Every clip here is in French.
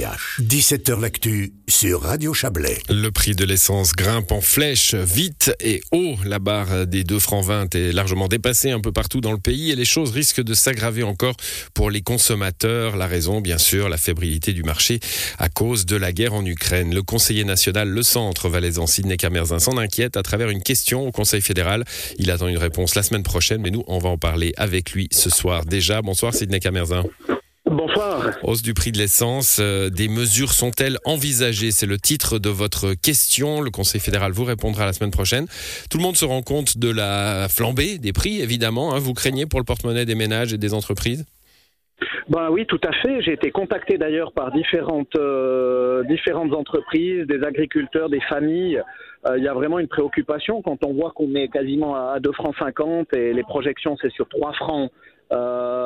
17h L'actu sur Radio Chablais. Le prix de l'essence grimpe en flèche vite et haut. La barre des 2 francs 20 est largement dépassée un peu partout dans le pays et les choses risquent de s'aggraver encore pour les consommateurs. La raison, bien sûr, la fébrilité du marché à cause de la guerre en Ukraine. Le conseiller national Le Centre valaisan Sidney Camerzin s'en inquiète à travers une question au Conseil fédéral. Il attend une réponse la semaine prochaine, mais nous, on va en parler avec lui ce soir déjà. Bonsoir Sidney Camerzin. Bonsoir. Hausse du prix de l'essence, euh, des mesures sont-elles envisagées? C'est le titre de votre question. Le Conseil fédéral vous répondra la semaine prochaine. Tout le monde se rend compte de la flambée des prix, évidemment. Hein. Vous craignez pour le porte-monnaie des ménages et des entreprises? Ben oui, tout à fait. J'ai été contacté d'ailleurs par différentes, euh, différentes entreprises, des agriculteurs, des familles. Euh, il y a vraiment une préoccupation quand on voit qu'on est quasiment à 2 francs 50 et les projections c'est sur 3 francs euh,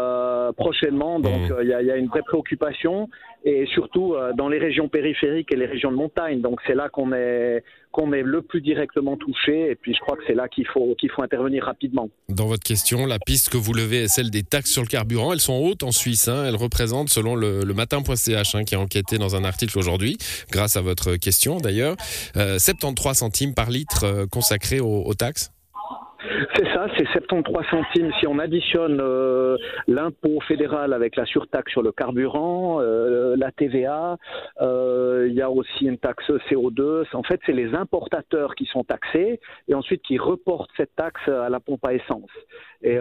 prochainement. Donc mmh. il y, a, une vraie préoccupation et surtout euh, dans les régions périphériques et les régions de montagne. Donc c'est là qu'on est qu'on est le plus directement touché et puis je crois que c'est là qu'il faut qu'il faut intervenir rapidement. Dans votre question, la piste que vous levez est celle des taxes sur le carburant. Elles sont hautes en Suisse. Hein. Elles représentent, selon le, matin.ch hein, qui a enquêté dans un article aujourd'hui, grâce à votre question d'ailleurs, 73 euh, centimes par litre euh, consacrés aux taxes. C'est ça, c'est 73 centimes. Si on additionne euh, l'impôt fédéral avec la surtaxe sur le carburant, euh, la TVA, euh, il y a aussi une taxe CO2. En fait, c'est les importateurs qui sont taxés et ensuite qui reportent cette taxe à la pompe à essence. Et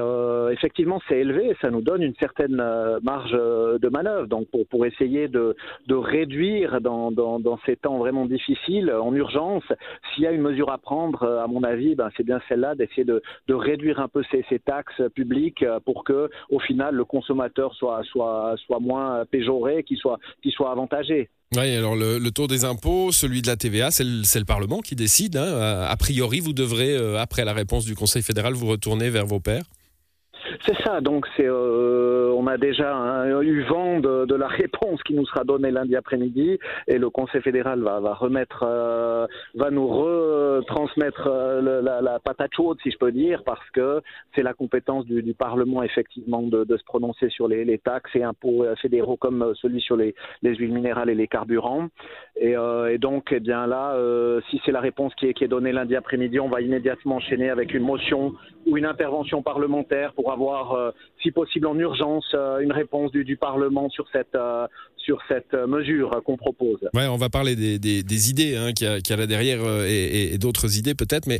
effectivement, c'est élevé et ça nous donne une certaine marge de manœuvre. Donc, pour, essayer de, réduire dans, ces temps vraiment difficiles, en urgence, s'il y a une mesure à prendre, à mon avis, ben, c'est bien celle-là d'essayer de, réduire un peu ces, taxes publiques euh, pour que, au final, le consommateur soit moins péjoré, qu'il soit, qu'il soit avantagé. Oui, alors le, taux des impôts, celui de la TVA, c'est le, Parlement qui décide. Hein. A priori, vous devrez, euh, après la réponse du Conseil fédéral, vous retourner vers vos pairs c'est ça, donc c'est, euh, on a déjà eu vent de, la réponse qui nous sera donnée lundi après-midi et le Conseil fédéral va, remettre, euh, va nous retransmettre euh, la, patate chaude, si je peux dire, parce que c'est la compétence du, Parlement effectivement de, se prononcer sur les, taxes et impôts fédéraux comme celui sur les, les huiles minérales et les carburants. Et, donc, eh bien là, si c'est la réponse qui est, donnée lundi après-midi, on va immédiatement enchaîner avec une motion ou une intervention parlementaire pour avoir, euh, si possible en urgence, euh, une réponse du, du, Parlement sur cette, euh, sur cette mesure qu'on propose. Ouais, on va parler des, des, des idées hein, qu'il y, a là derrière et, et, d'autres idées peut-être, mais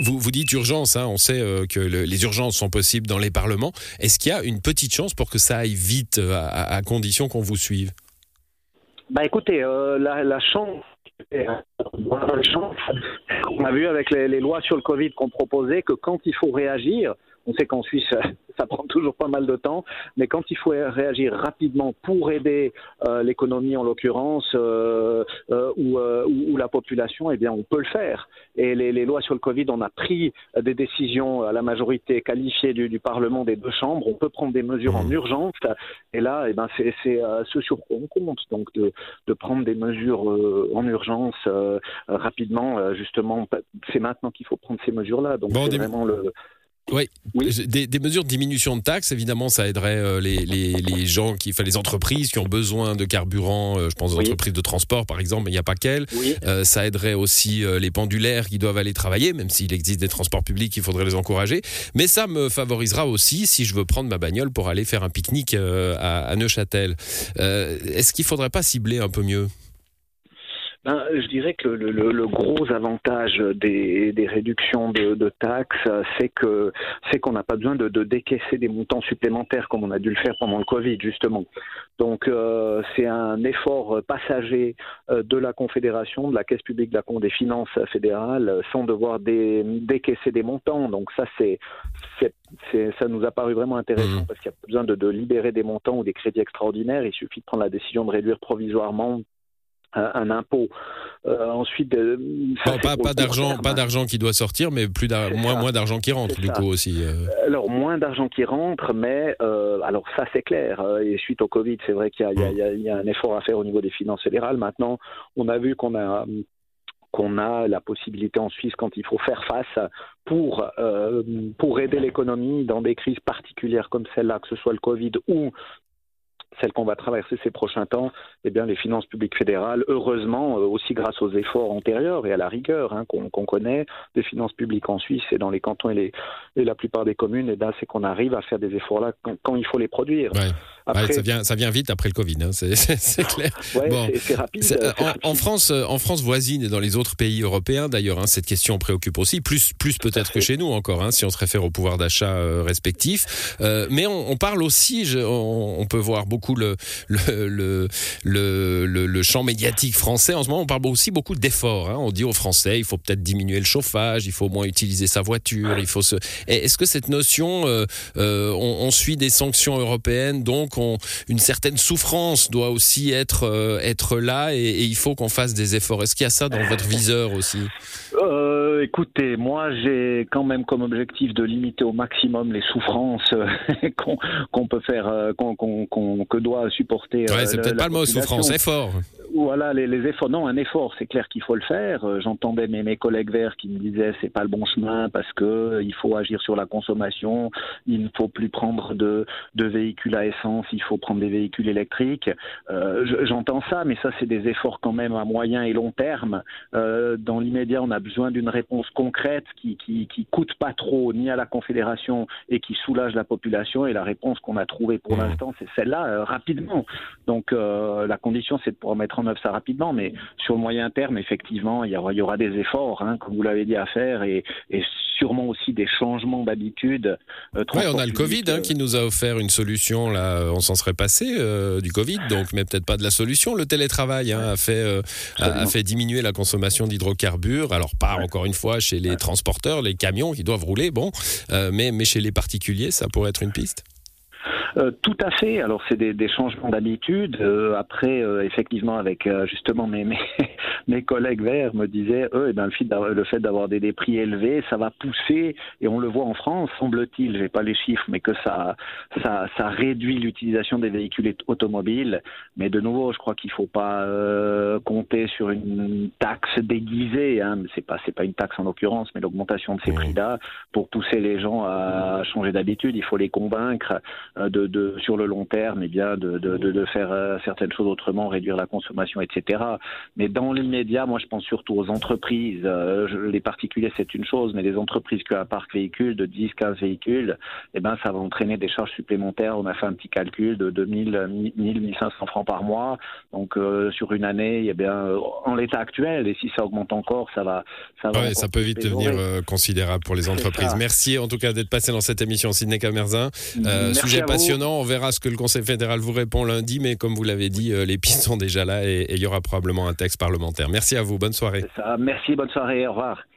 vous, vous dites urgence, hein, on sait que les urgences sont possibles dans les parlements. Est-ce qu'il y a une petite chance pour que ça aille vite à, à condition qu'on vous suive? Bah écoutez, la, la chance on a vu avec les, les lois sur le Covid qu'on proposait que quand il faut réagir, on sait qu'en Suisse, ça prend toujours pas mal de temps, mais quand il faut réagir rapidement pour aider euh, l'économie en l'occurrence euh, euh, ou, ou, la population, eh bien, on peut le faire. Et les, les, lois sur le Covid, on a pris des décisions à la majorité qualifiée du, du Parlement des deux chambres. On peut prendre des mesures en mmh. urgence. Et là, eh ben, c'est ce sur quoi on compte, donc de, de prendre des mesures en urgence rapidement. justement, c'est maintenant qu'il faut prendre ces mesures-là. Donc, c'est vraiment le oui, Des, des, mesures de diminution de taxes, évidemment, ça aiderait euh, les, les, les, gens, qui, enfin, les entreprises qui ont besoin de carburant, euh, je pense aux entreprises de transport par exemple, mais il n'y a pas qu'elles. Euh, ça aiderait aussi les pendulaires qui doivent aller travailler, même s'il existe des transports publics, il faudrait les encourager. Mais ça me favorisera aussi si je veux prendre ma bagnole pour aller faire un pique-nique à, à, Neuchâtel. Est-ce qu'il ne faudrait pas cibler un peu mieux? Ben, je dirais que le, le, le gros avantage des, des réductions de, de taxes, c'est que c'est qu'on n'a pas besoin de, de, décaisser des montants supplémentaires comme on a dû le faire pendant le Covid justement. Donc euh, c'est un effort passager euh, de la Confédération, de la Caisse publique de des finances fédérales, sans devoir dé, décaisser des montants. Donc ça c'est ça nous a paru vraiment intéressant mmh. parce qu'il n'y a pas besoin de, de libérer des montants ou des crédits extraordinaires. Il suffit de prendre la décision de réduire provisoirement un impôt. Euh, ensuite, euh, pas, pas d'argent, pas d'argent qui doit sortir, mais plus moins, moins d'argent qui rentre du coup aussi. Euh. Alors moins d'argent qui rentre, mais alors ça c'est clair. Et suite au Covid, c'est vrai qu'il y, y, a un effort à faire au niveau des finances fédérales. Maintenant, on a vu qu'on a qu'on a la possibilité en Suisse quand il faut faire face pour pour aider l'économie dans des crises particulières comme celle-là, que ce soit le Covid ou celle qu'on va traverser ces prochains temps, eh bien, les finances publiques fédérales, heureusement, euh, aussi grâce aux efforts antérieurs et à la rigueur hein, qu'on connaît des finances publiques en Suisse et dans les cantons et, les, et la plupart des communes, eh c'est qu'on arrive à faire des efforts là quand, il faut les produire. Après, ça, vient, ça vient vite après le Covid, hein, c'est clair. c'est rapide. en, France, en France voisine et dans les autres pays européens, d'ailleurs, hein, cette question préoccupe aussi, plus, plus peut-être que chez nous encore, hein, si on se réfère au pouvoir d'achat euh, respectif. Euh, mais on, parle aussi, on, peut voir beaucoup le champ médiatique français. En ce moment, on parle aussi beaucoup d'efforts. Hein. On dit aux Français, il faut peut-être diminuer le chauffage, il faut moins utiliser sa voiture, il faut. Est-ce que cette notion, euh, on, suit des sanctions européennes, donc une certaine souffrance doit aussi être être là et, et il faut qu'on fasse des efforts. Est-ce qu'il y a ça dans votre viseur aussi? Euh, Écoutez, moi j'ai quand même comme objectif de limiter au maximum les souffrances euh, qu'on peut faire, euh, qu'on que doit supporter. Ouais, c'est peut-être pas le mot souffrance, effort voilà, les, les, efforts. Non, un effort, c'est clair qu'il faut le faire. Euh, j'entendais mes, mes, collègues verts qui me disaient c'est pas le bon chemin parce que euh, il faut agir sur la consommation, il ne faut plus prendre de, de véhicules à essence, il faut prendre des véhicules électriques. Euh, J'entends ça, mais ça c'est des efforts quand même à moyen et long terme. Euh, dans l'immédiat, on a besoin d'une réponse concrète qui, qui, qui coûte pas trop ni à la Confédération et qui soulage la population. Et la réponse qu'on a trouvée pour mmh. l'instant, c'est celle-là, euh, rapidement. Donc la condition, c'est de pouvoir mettre en œuvre ça rapidement, mais sur le moyen terme, effectivement, il y aura, il y aura des efforts, hein, comme vous l'avez dit, à faire, et, et sûrement aussi des changements d'habitude. Euh, oui, on a le Covid hein, qui nous a offert une solution. Là, on s'en serait passé euh, du Covid, donc, mais peut-être pas de la solution. Le télétravail hein, a fait euh, a, fait diminuer la consommation d'hydrocarbures. Alors pas encore une fois chez les transporteurs, les camions qui doivent rouler, bon, mais mais chez les particuliers, ça pourrait être une piste? Euh, tout à fait. Alors c'est des, des, changements d'habitude. Euh, après, euh, effectivement, avec justement mes, mes, mes, collègues verts me disaient, eux, et eh ben, le fait d'avoir des, des, prix élevés, ça va pousser, et on le voit en France, semble-t-il, j'ai pas les chiffres, mais que ça, ça, ça réduit l'utilisation des véhicules automobiles. Mais de nouveau, je crois qu'il faut pas compter sur une taxe déguisée. Hein. C'est pas, c'est pas une taxe en l'occurrence, mais l'augmentation de ces prix-là pour pousser les gens à changer d'habitude. Il faut les convaincre de de, sur le long terme, et eh bien, de, de, de faire euh, certaines choses autrement, réduire la consommation, etc. Mais dans l'immédiat, moi, je pense surtout aux entreprises. Euh, les particuliers, c'est une chose, mais les entreprises qui ont un parc véhicule de 10, 15 véhicules, eh ben, ça va entraîner des charges supplémentaires. On a fait un petit calcul de 2000, 1000, 1500 francs par mois. Donc, euh, sur une année, eh bien, en l'état actuel, et si ça augmente encore, ça va. Ça, va ça peut vite devenir considérable pour les entreprises. Merci en tout cas d'être passé dans cette émission, Sidney Camerzin. sujet passionnant on verra ce que le Conseil fédéral vous répond lundi, mais comme vous l'avez dit, euh, les pistes sont déjà là et il y aura probablement un texte parlementaire. Merci à vous. Bonne soirée. Merci, bonne soirée. Au revoir.